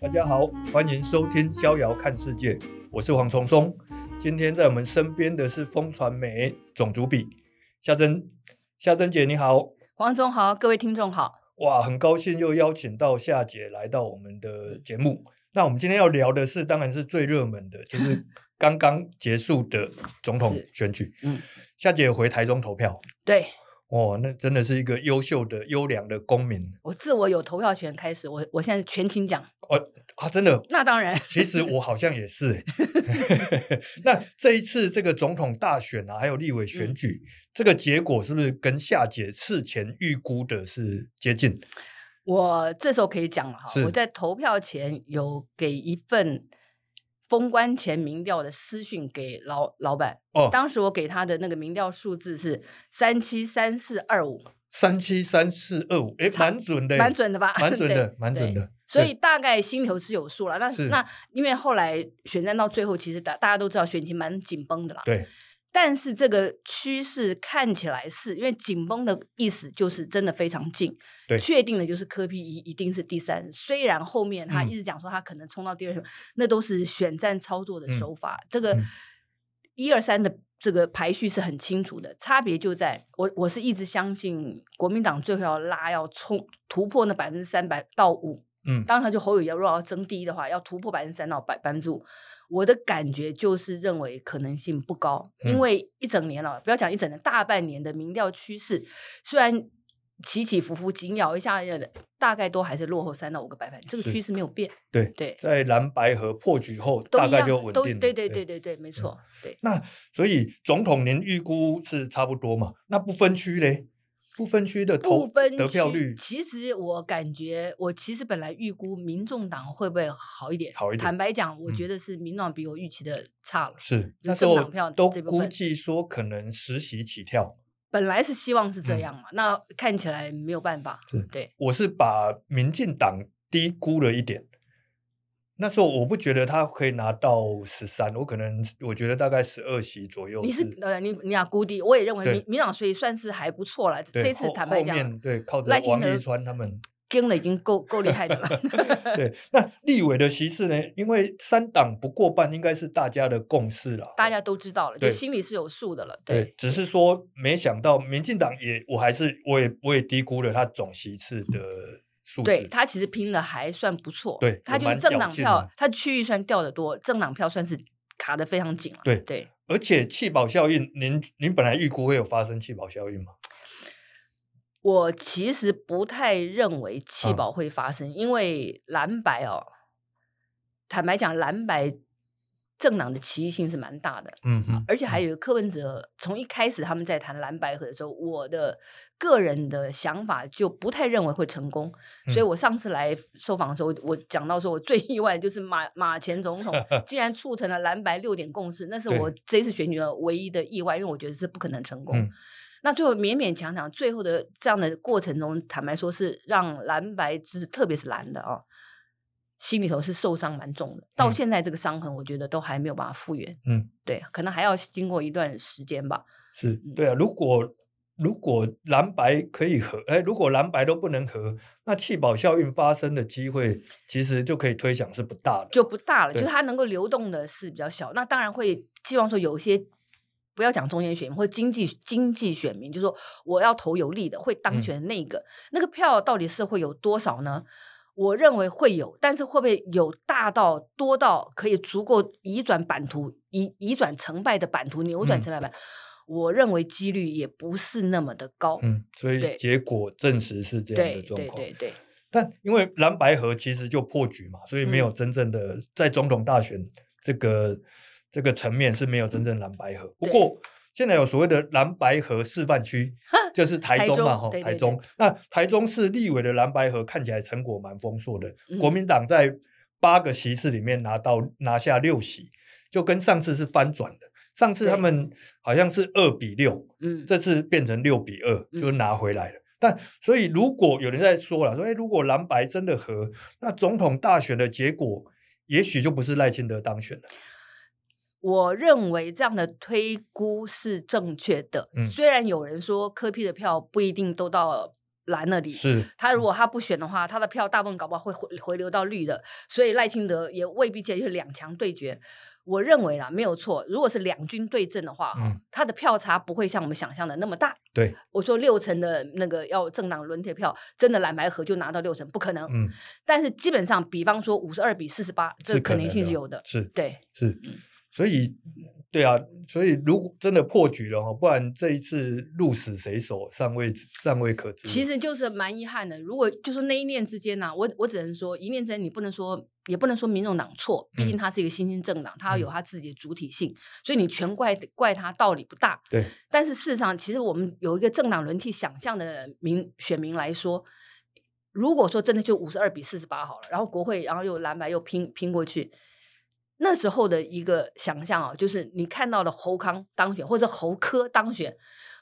大家好，欢迎收听《逍遥看世界》，我是黄崇松。今天在我们身边的是风传媒总主笔夏珍，夏珍姐你好，黄总好，各位听众好。哇，很高兴又邀请到夏姐来到我们的节目。那我们今天要聊的是，当然是最热门的，就是刚刚结束的总统选举。嗯，夏姐回台中投票。对。哦，那真的是一个优秀的、优良的公民。我自我有投票权开始，我我现在全勤奖。哦啊，真的？那当然。其实我好像也是。那这一次这个总统大选啊，还有立委选举，嗯、这个结果是不是跟夏姐事前预估的是接近？我这时候可以讲了哈，我在投票前有给一份。封关前民调的私讯给老老板，哦，当时我给他的那个民调数字是三七三四二五，三七三四二五，哎，蛮准的，蛮准的吧？蛮准的，蛮准的。所以大概心里头是有数了。那那因为后来选战到最后，其实大大家都知道选情蛮紧绷的啦。对。但是这个趋势看起来是因为紧绷的意思，就是真的非常近。对，确定的就是科比一一定是第三。虽然后面他一直讲说他可能冲到第二，嗯、那都是选战操作的手法。嗯、这个一二三的这个排序是很清楚的，差别就在我我是一直相信国民党最后要拉要冲突破那百分之三百到五。嗯，当然他就侯友宜要如果要争第一的话，要突破百分之三到百百分之五。我的感觉就是认为可能性不高，因为一整年了，不要讲一整年，大半年的民调趋势，虽然起起伏伏，紧咬一下，大概都还是落后三到五个百分，这个趋势没有变。对对，在蓝白河破局后，大概就稳定了。对对对对对，没错。对，那所以总统您预估是差不多嘛？那不分区嘞？不分区的投得票率，其实我感觉，我其实本来预估民众党会不会好一点？好一点。坦白讲，我觉得是民众党比我预期的差了。是，那时候都估计说可能十席起跳。本来是希望是这样嘛，那看起来没有办法。对，我是把民进党低估了一点。那时候我不觉得他可以拿到十三，我可能我觉得大概十二席左右。你是呃，你你俩估低，我也认为民民党所以算是还不错了。这次坦白讲，对，靠着王一川他们跟的已经够够厉害的了。对，那立委的席次呢？因为三党不过半，应该是大家的共识了。大家都知道了，就心里是有数的了。对，只是说没想到民进党也，我还是我也我也低估了他总席次的。对，他其实拼的还算不错，对，他就是政党票，他区域算掉的多，政党票算是卡的非常紧了。对对，对而且弃保效应，您您本来预估会有发生弃保效应吗？我其实不太认为弃保会发生，啊、因为蓝白哦，坦白讲，蓝白。政党的歧义性是蛮大的，嗯哼，而且还有柯文哲，从一开始他们在谈蓝白合的时候，我的个人的想法就不太认为会成功，嗯、所以我上次来受访的时候，我讲到说我最意外的就是马马前总统 竟然促成了蓝白六点共识，那是我这一次选举的唯一的意外，因为我觉得是不可能成功。嗯、那最后勉勉强强，最后的这样的过程中，坦白说是让蓝白特别是蓝的啊、哦。心里头是受伤蛮重的，到现在这个伤痕，我觉得都还没有办法复原。嗯，对，可能还要经过一段时间吧。是，对啊。如果如果蓝白可以合，哎，如果蓝白都不能合，那弃保效应发生的机会，其实就可以推想是不大的，就不大了。就是它能够流动的是比较小。那当然会希望说有一些不要讲中间选民或者经济经济选民，就是说我要投有利的会当选的那个、嗯、那个票到底是会有多少呢？我认为会有，但是会不会有大到多到可以足够移转版图、移移转成败的版图、扭转成败版？嗯、我认为几率也不是那么的高。嗯，所以结果证实是这样的状况。对对对对。但因为蓝白河其实就破局嘛，所以没有真正的在总统大选这个、嗯、这个层面是没有真正蓝白河。不过。现在有所谓的蓝白河示范区，就是台中嘛，哈，台中。那台中市立委的蓝白河看起来成果蛮丰硕的，嗯、国民党在八个席次里面拿到拿下六席，就跟上次是翻转的。上次他们好像是二比六，嗯，这次变成六比二，就拿回来了。嗯、但所以如果有人在说了，说哎，如果蓝白真的合，那总统大选的结果也许就不是赖清德当选了。我认为这样的推估是正确的。嗯，虽然有人说柯 P 的票不一定都到蓝那里。是，他如果他不选的话，他的票大部分搞不好会回回流到绿的，所以赖清德也未必介意两强对决。我认为啦，没有错。如果是两军对阵的话，嗯，他的票差不会像我们想象的那么大。对，我说六成的那个要政党轮贴票，真的蓝白合就拿到六成，不可能。嗯，但是基本上，比方说五十二比四十八，这个可能性是有的。是，对，是，嗯，所以。对啊，所以如果真的破局了哈，不然这一次鹿死谁手尚未尚未可知。其实就是蛮遗憾的。如果就是那一念之间呢、啊，我我只能说一念之间，你不能说也不能说民众党错，毕竟它是一个新兴政党，它要有它自己的主体性，嗯、所以你全怪怪它道理不大。对。但是事实上，其实我们有一个政党轮替想象的民选民来说，如果说真的就五十二比四十八好了，然后国会然后又蓝白又拼拼过去。那时候的一个想象啊，就是你看到的侯康当选，或者侯科当选，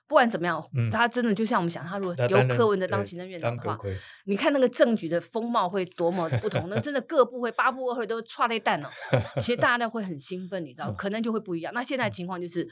不管怎么样，嗯、他真的就像我们想，他如果由柯文哲当行政院长的话，你看那个政局的风貌会多么不同。那真的各部会八部会都剉咧等了，其实大家会很兴奋，你知道，可能就会不一样。那现在情况就是，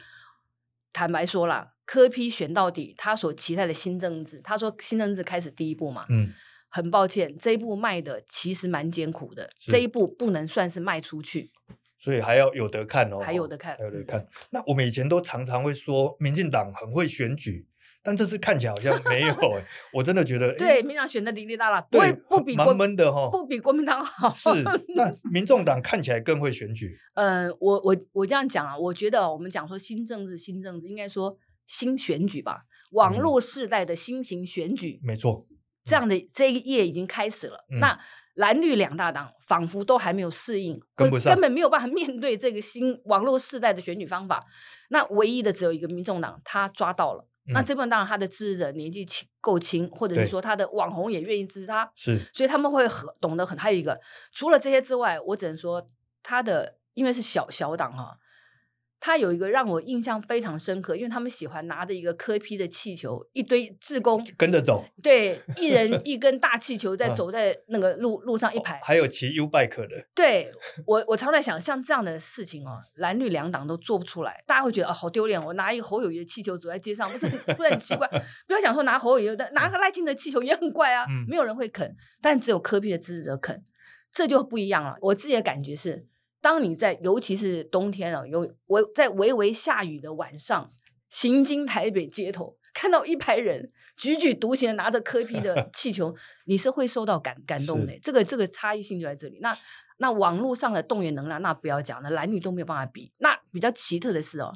坦白说了，柯批选到底，他所期待的新政治，他说新政治开始第一步嘛，嗯，很抱歉，这一步迈的其实蛮艰苦的，这一步不能算是迈出去。所以还要有得看哦，还有得看，还有得看。那我们以前都常常会说，民进党很会选举，但这次看起来好像没有。我真的觉得，对，民进党选的哩哩啦啦，不会不比国闷的哈，不比国民党好。是，那民众党看起来更会选举。嗯，我我我这样讲啊，我觉得我们讲说新政治，新政治应该说新选举吧，网络世代的新型选举，没错。这样的这一页已经开始了。那蓝绿两大党仿佛都还没有适应，根本没有办法 面对这个新网络时代的选举方法。那唯一的只有一个民众党，他抓到了。那这部分当然他的支持者年纪轻够轻，或者是说他的网红也愿意支持他，是，所以他们会很懂得很。还有一个，除了这些之外，我只能说他的因为是小小党哈。他有一个让我印象非常深刻，因为他们喜欢拿着一个柯 P 的气球，一堆志工跟着走，对，一人 一根大气球在走在那个路路上一排，还有骑 U bike 的。对我，我常在想，像这样的事情哦，蓝绿两党都做不出来，大家会觉得啊、哦，好丢脸！我拿一个侯友谊的气球走在街上，不是不是很奇怪？不要想说拿侯友谊的，拿个赖清德气球也很怪啊，嗯、没有人会啃，但只有柯 P 的支持者啃，这就不一样了。我自己的感觉是。当你在，尤其是冬天啊，有微在微微下雨的晚上，行经台北街头，看到一排人踽踽独行的拿着柯皮的气球，你是会受到感感动的。这个这个差异性就在这里。那那网络上的动员能量，那不要讲了，男女都没有办法比。那比较奇特的是哦，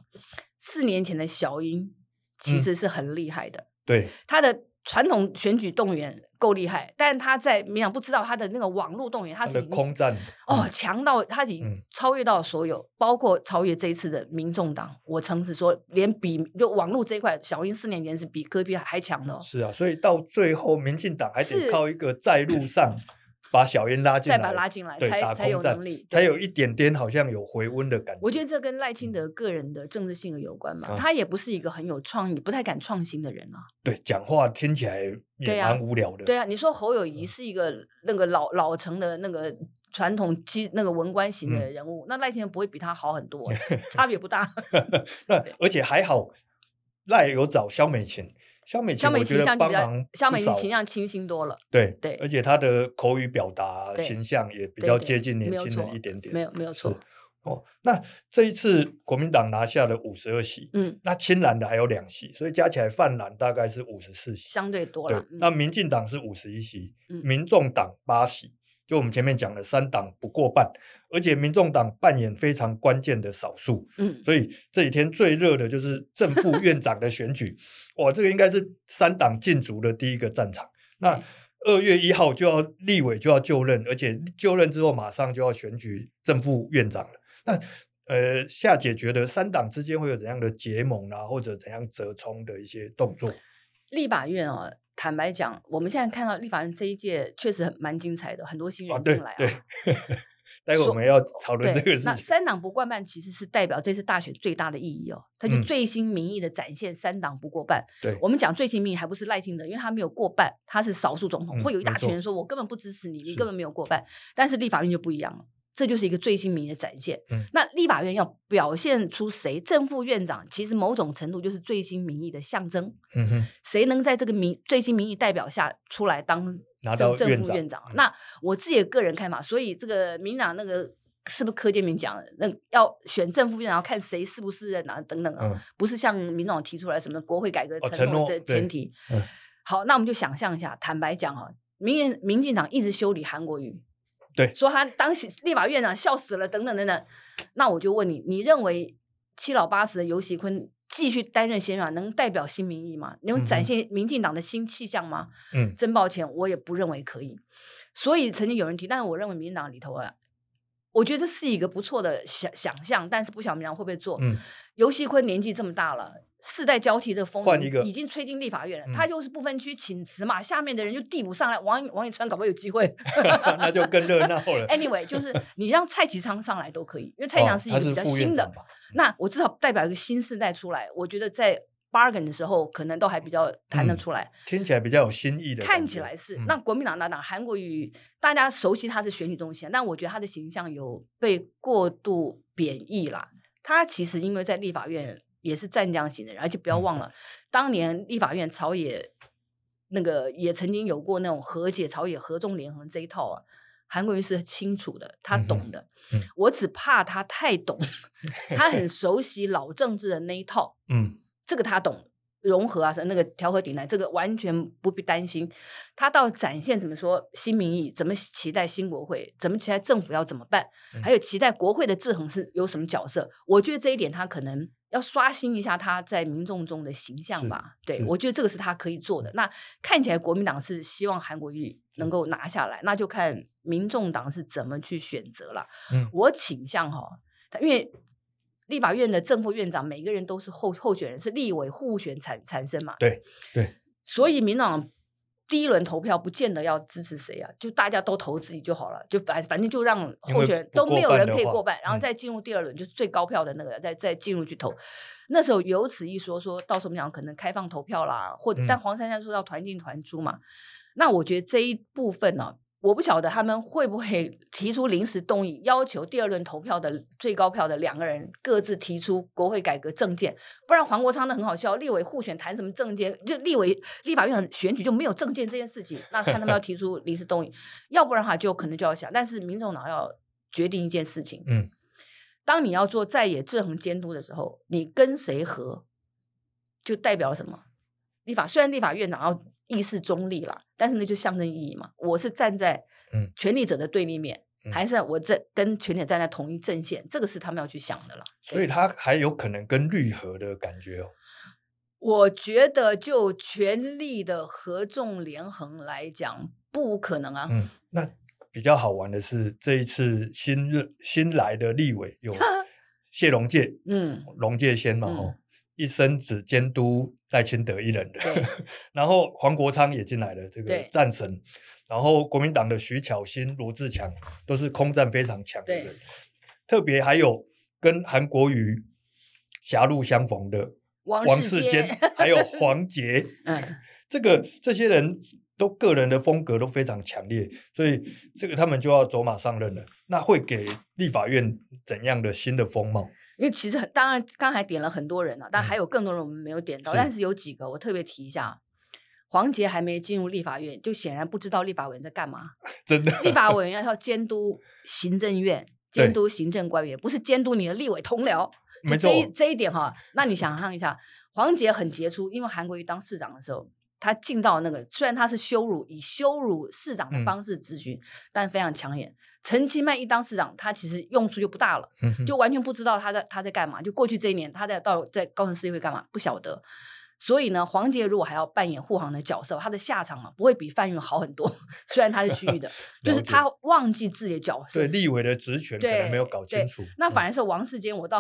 四年前的小英其实是很厉害的，嗯、对他的。传统选举动员够厉害，但他在民党不知道他的那个网络动员，他是空战哦，强到他已经超越到所有，嗯、包括超越这一次的民众党。我诚实说，连比就网络这一块，小英四年前是比戈壁还强的，哦。是啊，所以到最后，民进党还得靠一个在路上。把小英拉进来，再把他拉进来，才才有能力，才有一点点好像有回温的感觉。我觉得这跟赖清德个人的政治性格有关嘛，嗯、他也不是一个很有创意、不太敢创新的人啊。对，讲话听起来也蛮无聊的。对啊，你说侯友谊是一个那个老老成的那个传统基那个文官型的人物，嗯、那赖清德不会比他好很多，差别不大。那而且还好，赖有找萧美琴。萧美琴，我觉得帮忙，肖美琴形象清新多了。对对，而且她的口语表达形象也比较接近年轻人一点点。没有没有错。哦，那这一次国民党拿下了五十二席，嗯，那亲蓝的还有两席，所以加起来泛蓝大概是五十四席，相对多了。那民进党是五十一席，民众党八席。就我们前面讲的三党不过半，而且民众党扮演非常关键的少数，嗯，所以这几天最热的就是正副院长的选举，哇，这个应该是三党竞逐的第一个战场。那二月一号就要立委就要就任，而且就任之后马上就要选举正副院长了。那呃，夏姐觉得三党之间会有怎样的结盟啊，或者怎样折冲的一些动作？立法院啊。坦白讲，我们现在看到立法院这一届确实很蛮精彩的，很多新人进来啊。对，对待会我们要讨论这个事情。那三党不过半其实是代表这次大选最大的意义哦，它就最新民意的展现，三党不过半。对，我们讲最新民意还不是赖清德，因为他没有过半，他是少数总统，会有一大群人说我根本不支持你，你根本没有过半。但是立法院就不一样了。这就是一个最新民意的展现。嗯，那立法院要表现出谁？正副院长其实某种程度就是最新民意的象征。嗯哼，谁能在这个民最新民意代表下出来当正正副院长？那我自己的个人看法，所以这个民党那个是不是柯建明讲的？那要选正副院长，要看谁是不是任啊等等啊，嗯、不是像民众提出来什么国会改革承诺这前提。哦嗯、好，那我们就想象一下，坦白讲啊，民民进党一直修理韩国瑜。对，说他当立法院长笑死了，等等等等。那我就问你，你认为七老八十的游锡堃继续担任县长，能代表新民意吗？能展现民进党的新气象吗？嗯，真抱歉，我也不认为可以。所以曾经有人提，但是我认为民进党里头啊。我觉得这是一个不错的想想象，但是不晓得会不会做。嗯，游锡堃年纪这么大了，世代交替的风已经吹进立法院了。嗯、他就是不分区请辞嘛，下面的人就递补上来。王王以川搞不好有机会，那就更热闹了。Anyway，就是 你让蔡其昌上来都可以，因为蔡其昌是一个比较新的。那我至少代表一个新世代出来，我觉得在。Bargain 的时候，可能都还比较谈得出来，嗯，听起来比较有新意的。看起来是。嗯、那国民党那党韩国瑜，大家熟悉他是选举中心，但我觉得他的形象有被过度贬义了。他其实因为在立法院也是战将型的人，而且不要忘了，嗯、当年立法院朝野那个也曾经有过那种和解朝野合纵连横这一套啊。韩国瑜是清楚的，他懂的。我只怕他太懂，他很熟悉老政治的那一套。嗯。这个他懂融合啊，那个调和顶来，这个完全不必担心。他到展现怎么说新民意，怎么期待新国会，怎么期待政府要怎么办，还有期待国会的制衡是有什么角色？我觉得这一点他可能要刷新一下他在民众中的形象吧。对，我觉得这个是他可以做的。那看起来国民党是希望韩国瑜能够拿下来，那就看民众党是怎么去选择了。嗯，我倾向哈，因为。立法院的正副院长，每个人都是候候选人，是立委互选产产生嘛？对对，所以民党第一轮投票不见得要支持谁啊，就大家都投自己就好了，就反反正就让候选人都没有人可以过半，然后再进入第二轮，就是最高票的那个，再再进入去投。那时候有此一说，说到时候我们讲可能开放投票啦，或者但黄珊珊说要团进团出嘛，那我觉得这一部分呢。我不晓得他们会不会 提出临时动议，要求第二轮投票的最高票的两个人各自提出国会改革政见，不然黄国昌的很好笑，立委互选谈什么政见？就立委立法院选举就没有政见这件事情，那看他们要提出临时动议，要不然的话就可能就要想。但是民众党要决定一件事情，嗯，当你要做在野制衡监督的时候，你跟谁合，就代表什么？立法虽然立法院长要。意识中立了，但是那就象征意义嘛。我是站在权力者的对立面，嗯、还是我在跟权力站在同一阵线？这个是他们要去想的了。所以他还有可能跟绿合的感觉哦。我觉得就权力的合纵连横来讲，不可能啊。嗯，那比较好玩的是这一次新任新来的立委有 谢龙介，嗯，龙介先嘛，哦、嗯，一生只监督。赖清德一人的，然后黄国昌也进来了，这个战神，然后国民党的徐巧芯、罗志强都是空战非常强的人，特别还有跟韩国瑜狭路相逢的王世坚，还有黄杰，嗯，这个这些人都个人的风格都非常强烈，所以这个他们就要走马上任了，那会给立法院怎样的新的风貌？因为其实很当然，刚才点了很多人了，但还有更多人我们没有点到。嗯、但是有几个我特别提一下，黄杰还没进入立法院，就显然不知道立法委员在干嘛。真的，立法委员要监督行政院，监督行政官员，不是监督你的立委同僚。就这一错这一点哈，那你想象一下，黄杰很杰出，因为韩国瑜当市长的时候。他进到那个，虽然他是羞辱，以羞辱市长的方式质询，嗯、但非常抢眼。陈其迈一当市长，他其实用处就不大了，嗯、就完全不知道他在他在干嘛。就过去这一年，他在到在高雄市议会干嘛，不晓得。所以呢，黄杰如果还要扮演护航的角色，他的下场啊不会比范云好很多。虽然他是区域的，就是他忘记自己的角色，对立委的职权可能没有搞清楚。那反而是王世坚，我倒。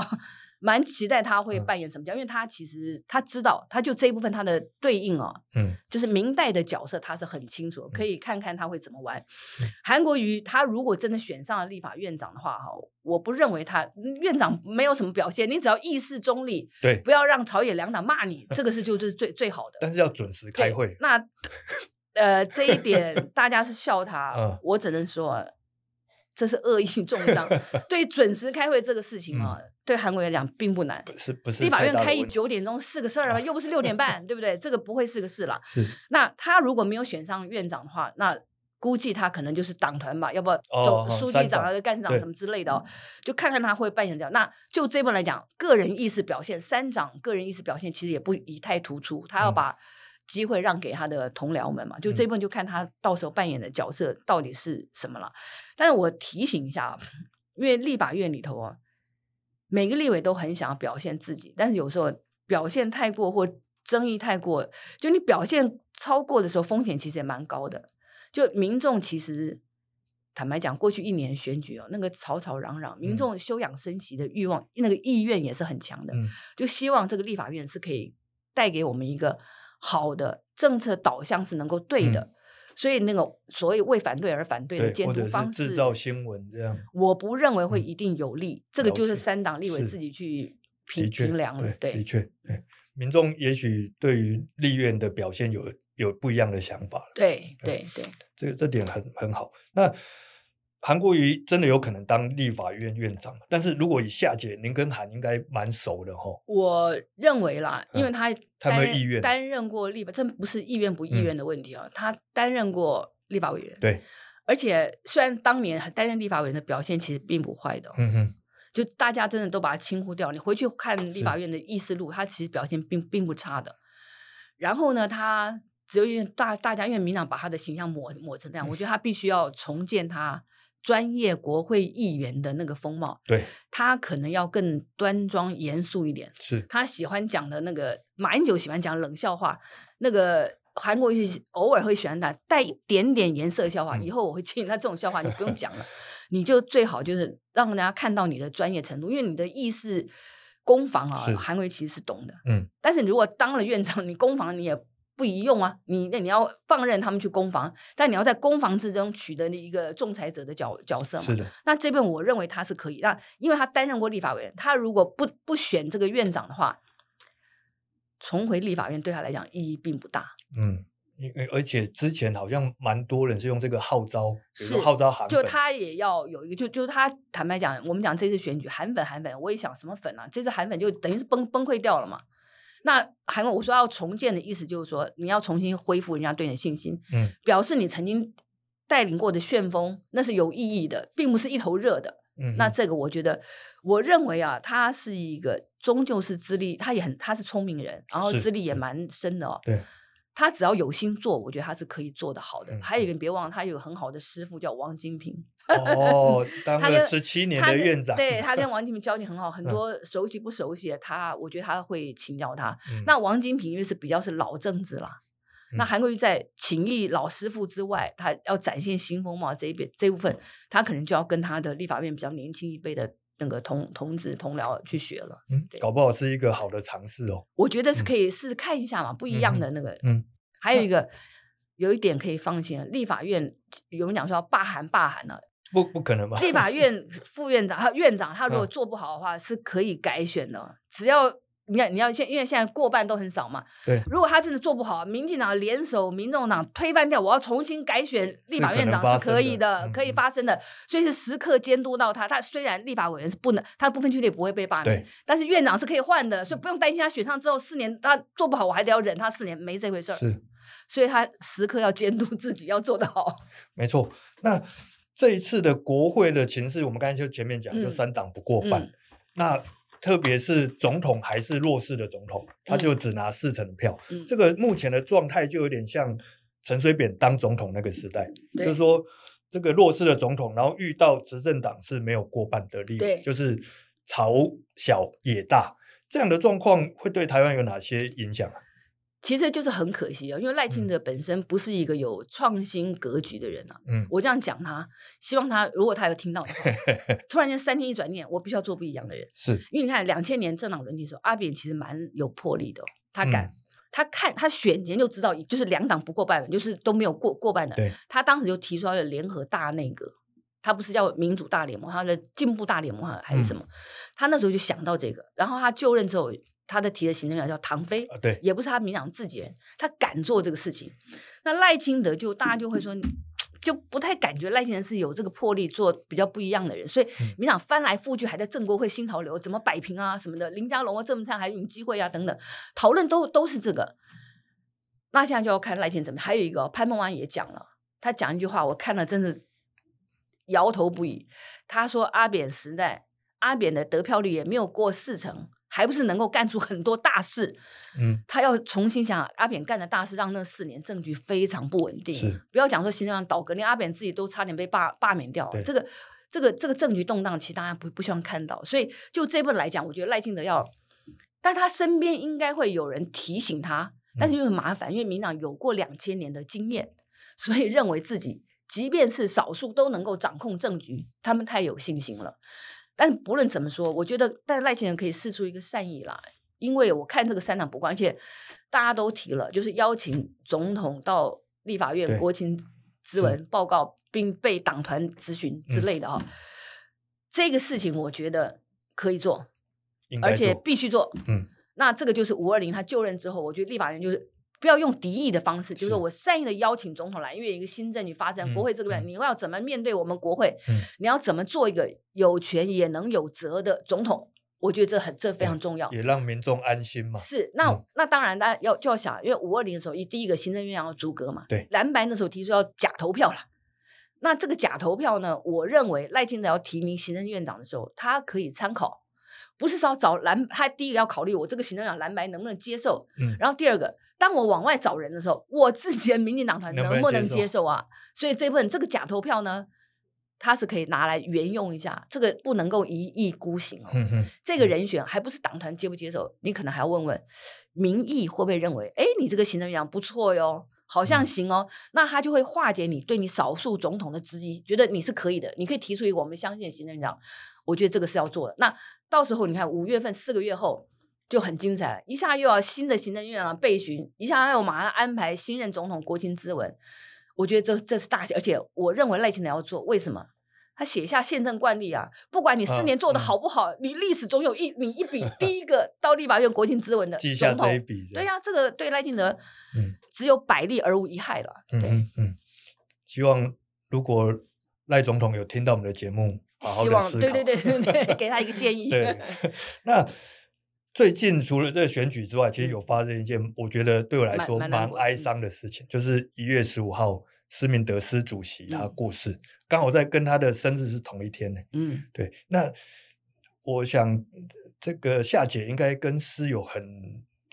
蛮期待他会扮演什么角因为他其实他知道，他就这一部分他的对应哦，嗯，就是明代的角色他是很清楚，嗯、可以看看他会怎么玩。嗯、韩国瑜他如果真的选上了立法院长的话，哈，我不认为他院长没有什么表现，你只要意识中立，对，不要让朝野两党骂你，这个是就是最最好的。但是要准时开会。那呃，这一点大家是笑他，嗯、我只能说。这是恶意中伤。对准时开会这个事情啊，嗯、对韩国人来讲并不难。不是不是，立法院开议九点钟是个事儿吗？又不是六点半，对不对？这个不会是个事了。是。那他如果没有选上院长的话，那估计他可能就是党团吧，要不总书记长还是干事长什么之类的，哦，就看看他会扮演这样。那就这边来讲，个人意识表现，三长个人意识表现其实也不宜太突出，他要把机会让给他的同僚们嘛。就这部分就看他到时候扮演的角色到底是什么了。但是我提醒一下，因为立法院里头啊，每个立委都很想要表现自己，但是有时候表现太过或争议太过，就你表现超过的时候，风险其实也蛮高的。就民众其实坦白讲，过去一年选举哦，那个吵吵嚷嚷，民众休养生息的欲望，嗯、那个意愿也是很强的。嗯、就希望这个立法院是可以带给我们一个好的政策导向，是能够对的。嗯、所以那个所谓为反对而反对的监督方式，制造新闻这样，我不认为会一定有利。嗯、这个就是三党立委自己去评评量了。对，的确，对，民众也许对于立院的表现有。有不一样的想法了，对对对，这个这点很很好。那韩国瑜真的有可能当立法院院长，但是如果以夏姐，您跟韩应该蛮熟的哈。我认为啦，因为他他没有意愿担任过立法，这不是意愿不意愿的问题啊。他担任过立法委员，对，而且虽然当年担任立法委员的表现其实并不坏的，嗯哼，就大家真的都把他轻忽掉。你回去看立法院的议事录，他其实表现并并不差的。然后呢，他。只有因为大大家因为民党把他的形象抹抹成那样，我觉得他必须要重建他专业国会议员的那个风貌。对，他可能要更端庄严肃一点。是，他喜欢讲的那个马英九喜欢讲冷笑话，那个韩国瑜偶尔会喜欢他带一点点颜色的笑话。嗯、以后我会建议他这种笑话你不用讲了，你就最好就是让大家看到你的专业程度，因为你的意识攻防啊，韩国瑜其实是懂的。嗯，但是你如果当了院长，你攻防你也。不宜用啊！你那你要放任他们去攻防，但你要在攻防之中取得一个仲裁者的角角色嘛。是的。那这边我认为他是可以。那因为他担任过立法委员，他如果不不选这个院长的话，重回立法院对他来讲意义并不大。嗯，因为而且之前好像蛮多人是用这个号召，是号召韩粉，就他也要有一个，就就是他坦白讲，我们讲这次选举韩粉韩粉，我也想什么粉啊？这次韩粉就等于是崩崩溃掉了嘛。那韩国我说要重建的意思就是说，你要重新恢复人家对你的信心，嗯，表示你曾经带领过的旋风那是有意义的，并不是一头热的，嗯，那这个我觉得，我认为啊，他是一个终究是资历，他也很他是聪明人，然后资历也蛮深的哦，对。他只要有心做，我觉得他是可以做得好的。嗯、还有一个，别忘了，他有个很好的师傅叫王金平。哦，当了十七年的院长，他 对他跟王金平交情很好，很多熟悉不熟悉的他，我觉得他会请教他。嗯、那王金平因为是比较是老政治啦，嗯、那韩国瑜在请益老师傅之外，他要展现新风貌这一边这部分，他可能就要跟他的立法院比较年轻一辈的。那个同同志同僚去学了，嗯，搞不好是一个好的尝试哦。我觉得是可以试试看一下嘛，不一样的那个，嗯，还有一个有一点可以放心，立法院有人讲说要罢韩罢韩了，不不可能吧？立法院 副院长他院长他如果做不好的话，是可以改选的，只要。你看，你要现因为现在过半都很少嘛。对。如果他真的做不好，民进党联手民众党推翻掉，我要重新改选立法院长是可以的，可以发生的。所以是时刻监督到他。他虽然立法委员是不能，他的不分区也不会被罢免，但是院长是可以换的，所以不用担心他选上之后四年他做不好，我还得要忍他四年，没这回事儿。是。所以他时刻要监督自己，要做得好。没错。那这一次的国会的情势，我们刚才就前面讲，就三党不过半。那。特别是总统还是弱势的总统，他就只拿四成的票。嗯、这个目前的状态就有点像陈水扁当总统那个时代，就是说这个弱势的总统，然后遇到执政党是没有过半的力，对就是朝小野大这样的状况，会对台湾有哪些影响啊？其实就是很可惜啊，因为赖清德本身不是一个有创新格局的人啊。嗯，我这样讲他，希望他如果他有听到的话，突然间三天一转念，我必须要做不一样的人。是因为你看两千年政党轮替的时候，阿扁其实蛮有魄力的，他敢，嗯、他看他选前就知道，就是两党不过半，就是都没有过过半的。他当时就提出要联合大内阁，他不是叫民主大联盟，他的进步大联盟还是什么？嗯、他那时候就想到这个，然后他就任之后。他的提的行政院长叫唐飞，对，也不是他民党自己人，他敢做这个事情。那赖清德就大家就会说，就不太感觉赖清德是有这个魄力做比较不一样的人，所以民党翻来覆去还在郑国会新潮流怎么摆平啊什么的，林佳龙啊、郑文灿还有机会啊等等讨论都都是这个。那现在就要看赖清德怎么。还有一个潘孟安也讲了，他讲一句话，我看了真的摇头不已。他说阿扁时代，阿扁的得票率也没有过四成。还不是能够干出很多大事，嗯，他要重新想阿扁干的大事，让那四年政局非常不稳定。不要讲说行政上倒阁，连阿扁自己都差点被罢罢免掉。这个这个这个政局动荡，其实大家不不希望看到。所以就这部分来讲，我觉得赖清德要，但他身边应该会有人提醒他，但是又很麻烦，嗯、因为民党有过两千年的经验，所以认为自己即便是少数都能够掌控政局，他们太有信心了。但不论怎么说，我觉得但赖清德可以试出一个善意来，因为我看这个三党不关，而且大家都提了，就是邀请总统到立法院国情咨文报告，并被党团咨询之类的哈、哦嗯。这个事情我觉得可以做，做而且必须做。嗯，那这个就是五二零他就任之后，我觉得立法院就是。不要用敌意的方式，就是说我善意的邀请总统来，因为一个新政局发生，国会这个问题，你要怎么面对我们国会？嗯，你要怎么做一个有权也能有责的总统？我觉得这很这非常重要，也让民众安心嘛。是，那、嗯、那当然，大家要就要想，因为五二零的时候，一第一个行政院长要组阁嘛，对，蓝白那时候提出要假投票了。那这个假投票呢，我认为赖清德要提名行政院长的时候，他可以参考。不是说找蓝，他第一个要考虑我这个行政长蓝白能不能接受，嗯，然后第二个，当我往外找人的时候，我自己的民进党团能不能接受啊？所以这部分这个假投票呢，它是可以拿来援用一下，这个不能够一意孤行哦。嗯、这个人选还不是党团接不接受，你可能还要问问民意会不会认为，哎，你这个行政长不错哟。好像行哦，嗯，那他就会化解你对你少数总统的质疑，觉得你是可以的，你可以提出一个我们相信的行政院长，我觉得这个是要做的。那到时候你看五月份四个月后就很精彩了，一下又要新的行政院长备询，一下又马上安排新任总统国情咨文，我觉得这这是大戏，而且我认为赖清德要做，为什么？他写下宪政惯例啊，不管你四年做的好不好，啊嗯、你历史总有一你一笔第一个到立法院国情咨文的总统，记下这一笔。对呀、啊，这个对赖清德，嗯，只有百利而无一害了。对，嗯，嗯，希望如果赖总统有听到我们的节目，好好的思考，对对对对对，给他一个建议。对，那最近除了这个选举之外，其实有发生一件我觉得对我来说蛮哀伤的事情，就是一月十五号。施明德施主席他过世，嗯，刚好在跟他的生日是同一天呢。嗯，对。那我想，这个夏姐应该跟施有很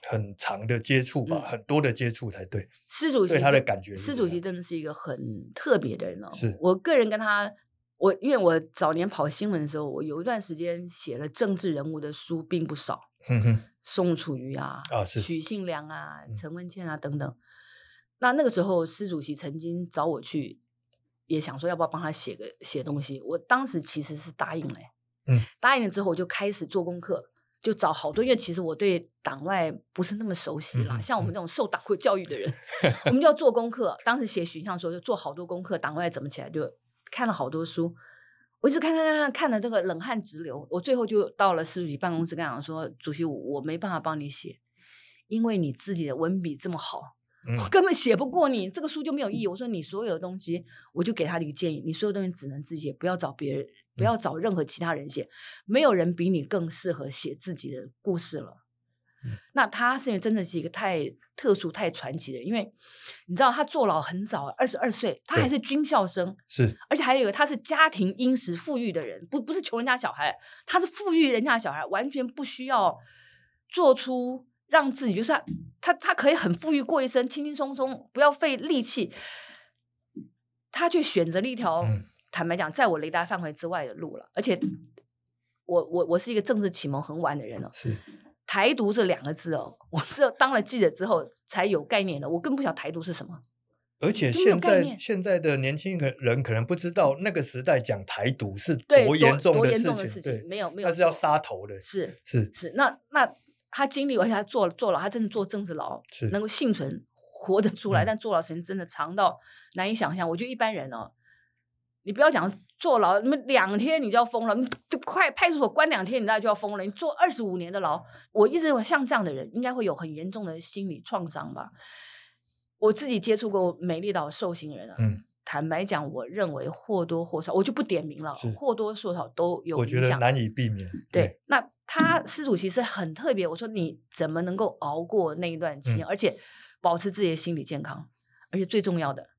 很长的接触吧，嗯，很多的接触才对。施主席对他的感觉，施主席真的是一个很特别的人哦。是我个人跟他，我因为我早年跑新闻的时候，我有一段时间写了政治人物的书并不少。哼哼，宋楚瑜啊，啊是许信良啊，陈文茜啊等等。那那个时候，施主席曾经找我去，也想说要不要帮他写个写东西。我当时其实是答应了，嗯，答应了之后，我就开始做功课，就找好多。因为其实我对党外不是那么熟悉啦，嗯、像我们这种受党国教育的人，嗯、我们就要做功课。当时写许相的时候，就做好多功课，党外怎么起来，就看了好多书。我一直看看看看，看的这个冷汗直流。我最后就到了市主席办公室，跟他讲说：“主席，我没办法帮你写，因为你自己的文笔这么好。”我根本写不过你，这个书就没有意义。我说你所有的东西，我就给他的一个建议：你所有东西只能自己写，不要找别人，不要找任何其他人写。没有人比你更适合写自己的故事了。那他是因为真的是一个太特殊、太传奇的，因为你知道他坐牢很早，二十二岁，他还是军校生，是，而且还有一个他是家庭殷实、富裕的人，不不是穷人家小孩，他是富裕人家小孩，完全不需要做出。让自己就是他，他他可以很富裕过一生，轻轻松松，不要费力气。他却选择了一条、嗯、坦白讲，在我雷达范围之外的路了。而且我，我我我是一个政治启蒙很晚的人哦。是台独这两个字哦，我是当了记者之后才有概念的。我更不晓得台独是什么。而且现在现在的年轻人可能不知道那个时代讲台独是多严重的事情。多严重的事情，没有没有，那是要杀头的。是是是，那那。他经历，而且他坐坐牢，他真的坐政治牢，是能够幸存活着出来，嗯。但坐牢时间真的长到难以想象。我觉得一般人哦，你不要讲坐牢，那么两天你就要疯了，你快派出所关两天，你大概就要疯了。你坐二十五年的牢，我一直认为像这样的人应该会有很严重的心理创伤吧。我自己接触过美丽岛受刑人啊，嗯，坦白讲，我认为或多或少，我就不点名了，或多或少都有影响。我觉得难以避免。对，对那他施主席是很特别。我说你怎么能够熬过那一段期间，嗯、而且保持自己的心理健康，而且最重要的，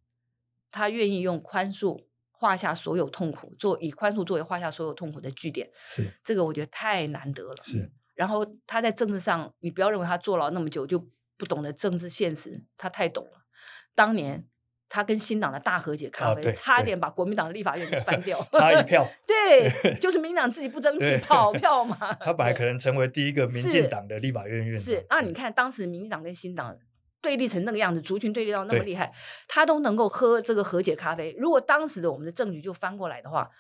他愿意用宽恕画下所有痛苦，做以宽恕作为画下所有痛苦的据点。是这个，我觉得太难得了。是。然后他在政治上，你不要认为他坐牢那么久就不懂得政治现实，他太懂了。当年。他跟新党的大和解咖啡，差点把国民党的立法院给翻掉，差一票。对，就是民党自己不争气 跑票嘛。他本来可能成为第一个民进党的立法院院长。是，那你看当时民进党跟新党对立成那个样子，族群对立到那么厉害，他都能够喝这个和解咖啡。如果当时的我们的政局就翻过来的话。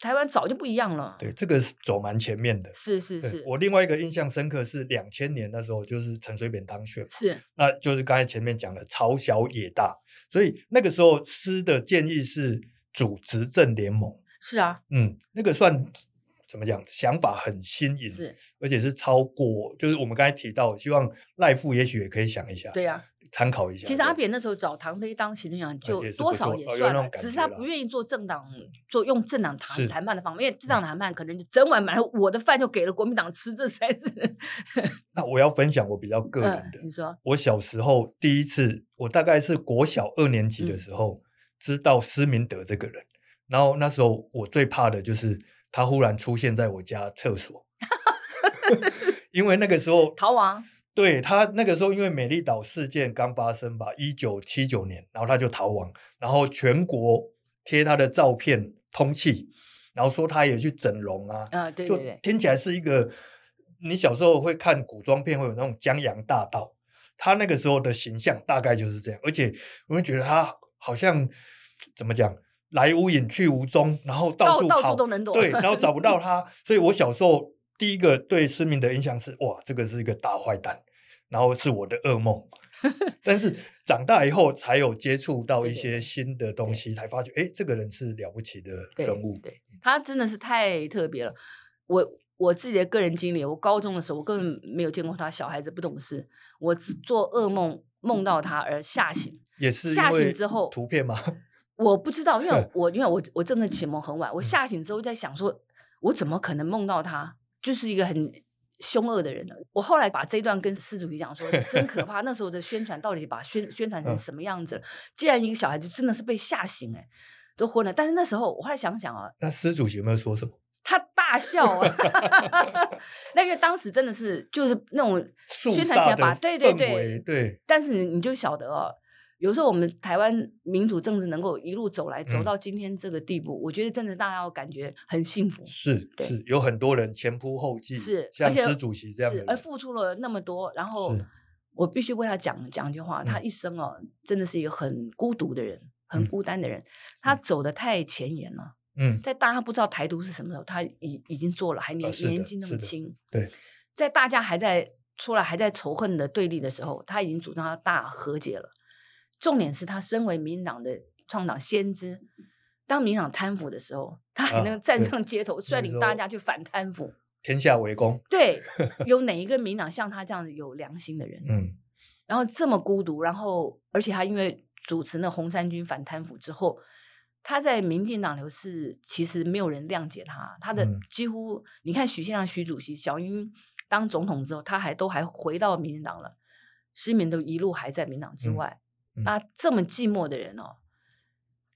台湾早就不一样了。对，这个是走蛮前面的。是是是。我另外一个印象深刻是两千年那时候，就是陈水扁当选。是。那就是刚才前面讲的“朝小野大”，所以那个时候施的建议是组执政联盟。是啊。嗯，那个算怎么讲？想法很新颖，是，而且是超过，就是我们刚才提到，希望赖富也许也可以想一下。对呀、啊。参考一下。其实阿扁那时候找唐飞当行政院长，就多少也算只是他不愿意做政党，做用政党谈谈判的方面，因为政党谈判可能就整晚买我的饭就给了国民党吃，这才是。那我要分享我比较个人的，嗯、你说，我小时候第一次，我大概是国小二年级的时候、嗯、知道施明德这个人，然后那时候我最怕的就是他忽然出现在我家厕所，因为那个时候逃亡。对，他那个时候，因为美丽岛事件刚发生吧，一九七九年，然后他就逃亡，然后全国贴他的照片通气，然后说他也去整容啊，啊，对对对，就听起来是一个你小时候会看古装片会有那种江洋大盗，他那个时候的形象大概就是这样，而且我会觉得他好像怎么讲，来无影去无踪，然后到处跑，到处都能躲，对，然后找不到他，所以我小时候。第一个对施明的印象是哇，这个是一个大坏蛋，然后是我的噩梦。但是长大以后才有接触到一些新的东西，才发觉哎，这个人是了不起的人物。对，对，他真的是太特别了。我我自己的个人经历，我高中的时候我根本没有见过他，小孩子不懂事，我做噩梦梦到他而吓醒，也是吓醒之后图片吗？我不知道，因为我因为我我真的启蒙很晚，我吓醒之后在想说，我怎么可能梦到他？就是一个很凶恶的人呢。我后来把这一段跟施主席讲说，真可 怕。那时候的宣传到底把宣宣传成什么样子了？既然一个小孩子真的是被吓醒，哎，都昏了。但是那时候我后来想想啊，那施主席有没有说什么？他大笑啊。那因为当时真的是就是那种宣传起来把，对对对对。但是你就晓得哦。有时候我们台湾民主政治能够一路走来，走到今天这个地步，嗯、我觉得真的大家要感觉很幸福。是是，有很多人前仆后继，是像施主席这样的，而付出了那么多。然后我必须为他讲讲一句话，他一生哦，真的是一个很孤独的人，很孤单的人。嗯、他走的太前沿了。嗯，在大家不知道台独是什么时候，他已已经做了，还年、啊、年纪那么轻。对，在大家还在出来还在仇恨的对立的时候，他已经主张要大和解了。重点是他身为民进党的创党先知，当民进党贪腐的时候，他还能站上街头，率领大家去反贪腐，天下为公。对，有哪一个民进党像他这样子有良心的人？嗯，然后这么孤独，然后而且他因为主持那红三军反贪腐之后，他在民进党流是其实没有人谅解他，他的几乎、嗯、你看许先生许主席小英当总统之后，他还都还回到民进党了，施明都一路还在民党之外。嗯那这么寂寞的人哦，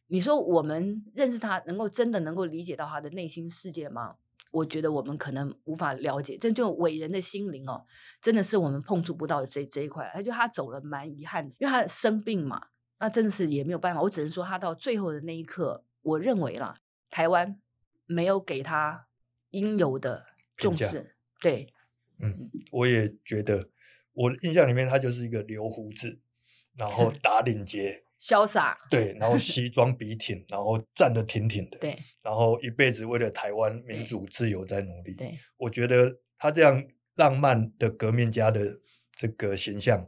你说我们认识他，能够真的能够理解到他的内心世界吗？我觉得我们可能无法了解。这就伟人的心灵哦，真的是我们碰触不到的这这一块。他就他走了蛮遗憾的，因为他生病嘛，那真的是也没有办法。我只能说他到最后的那一刻，我认为啦，台湾没有给他应有的重视。对，嗯，我也觉得，我印象里面他就是一个留胡子。然后 打领结，潇洒。对，然后 西装笔挺，然后站得挺挺的。对，然后一辈子为了台湾民主自由在努力。对，我觉得他这样浪漫的革命家的这个形象，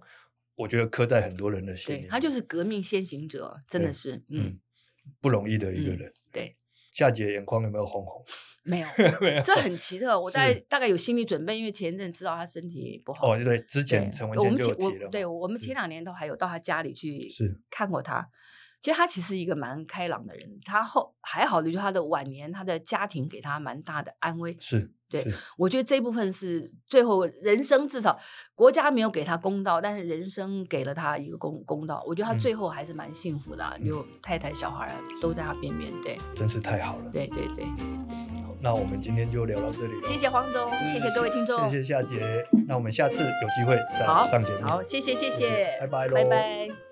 我觉得刻在很多人的心里。他就是革命先行者，真的是，嗯，不容易的一个人。嗯、对。夏姐眼眶有没有红红？没有，没有，这很奇特。我大概大概有心理准备，因为前一阵知道他身体不好。哦，对，之前陈文健就提了。对，我们前两年都还有到他家里去看过他。其实他其实一个蛮开朗的人，他后还好的就是他的晚年，他的家庭给他蛮大的安慰。是，对，我觉得这部分是最后人生至少国家没有给他公道，但是人生给了他一个公公道。我觉得他最后还是蛮幸福的，啊，有、嗯、太太小孩都在他边边。对，真是太好了。对对对。好，那我们今天就聊到这里了。谢谢黄总，谢谢各位听众，谢谢夏杰。那我们下次有机会再上节目。好，谢谢谢谢，谢谢拜拜喽，拜拜。